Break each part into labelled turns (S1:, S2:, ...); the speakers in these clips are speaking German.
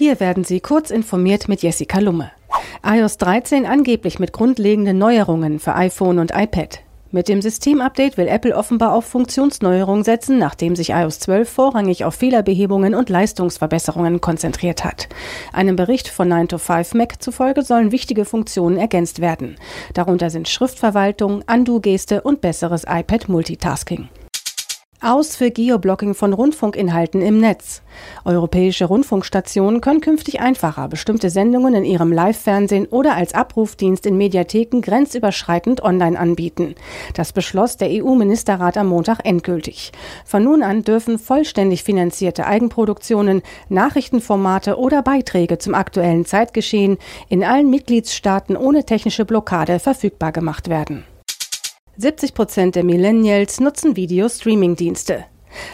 S1: Hier werden Sie kurz informiert mit Jessica Lumme. iOS 13 angeblich mit grundlegenden Neuerungen für iPhone und iPad. Mit dem Systemupdate will Apple offenbar auf Funktionsneuerungen setzen, nachdem sich iOS 12 vorrangig auf Fehlerbehebungen und Leistungsverbesserungen konzentriert hat. Einem Bericht von 9to5Mac zufolge sollen wichtige Funktionen ergänzt werden. Darunter sind Schriftverwaltung, Undo-Geste und besseres iPad-Multitasking. Aus für Geoblocking von Rundfunkinhalten im Netz. Europäische Rundfunkstationen können künftig einfacher bestimmte Sendungen in ihrem Live-Fernsehen oder als Abrufdienst in Mediatheken grenzüberschreitend online anbieten. Das beschloss der EU-Ministerrat am Montag endgültig. Von nun an dürfen vollständig finanzierte Eigenproduktionen, Nachrichtenformate oder Beiträge zum aktuellen Zeitgeschehen in allen Mitgliedstaaten ohne technische Blockade verfügbar gemacht werden. 70 Prozent der Millennials nutzen Video-Streaming-Dienste.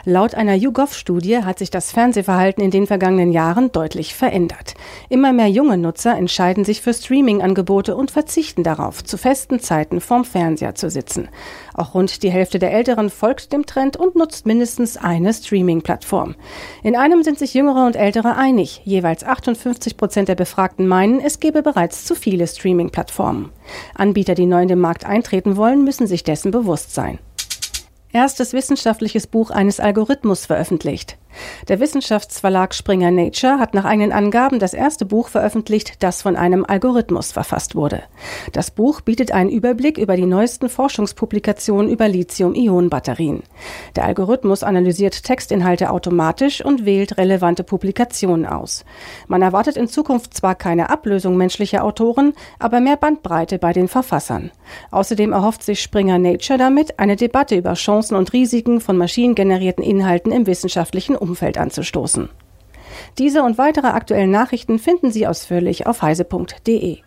S1: Laut einer YouGov-Studie hat sich das Fernsehverhalten in den vergangenen Jahren deutlich verändert. Immer mehr junge Nutzer entscheiden sich für Streaming-Angebote und verzichten darauf, zu festen Zeiten vorm Fernseher zu sitzen. Auch rund die Hälfte der Älteren folgt dem Trend und nutzt mindestens eine Streaming-Plattform. In einem sind sich Jüngere und Ältere einig. Jeweils 58 Prozent der Befragten meinen, es gebe bereits zu viele Streaming-Plattformen. Anbieter, die neu in den Markt eintreten wollen, müssen sich dessen bewusst sein erstes wissenschaftliches Buch eines Algorithmus veröffentlicht. Der Wissenschaftsverlag Springer Nature hat nach eigenen Angaben das erste Buch veröffentlicht, das von einem Algorithmus verfasst wurde. Das Buch bietet einen Überblick über die neuesten Forschungspublikationen über Lithium-Ionen-Batterien. Der Algorithmus analysiert Textinhalte automatisch und wählt relevante Publikationen aus. Man erwartet in Zukunft zwar keine Ablösung menschlicher Autoren, aber mehr Bandbreite bei den Verfassern. Außerdem erhofft sich Springer Nature damit, eine Debatte über Chancen und Risiken von maschinengenerierten Inhalten im wissenschaftlichen Umfeld anzustoßen. Diese und weitere aktuellen Nachrichten finden Sie ausführlich auf heise.de.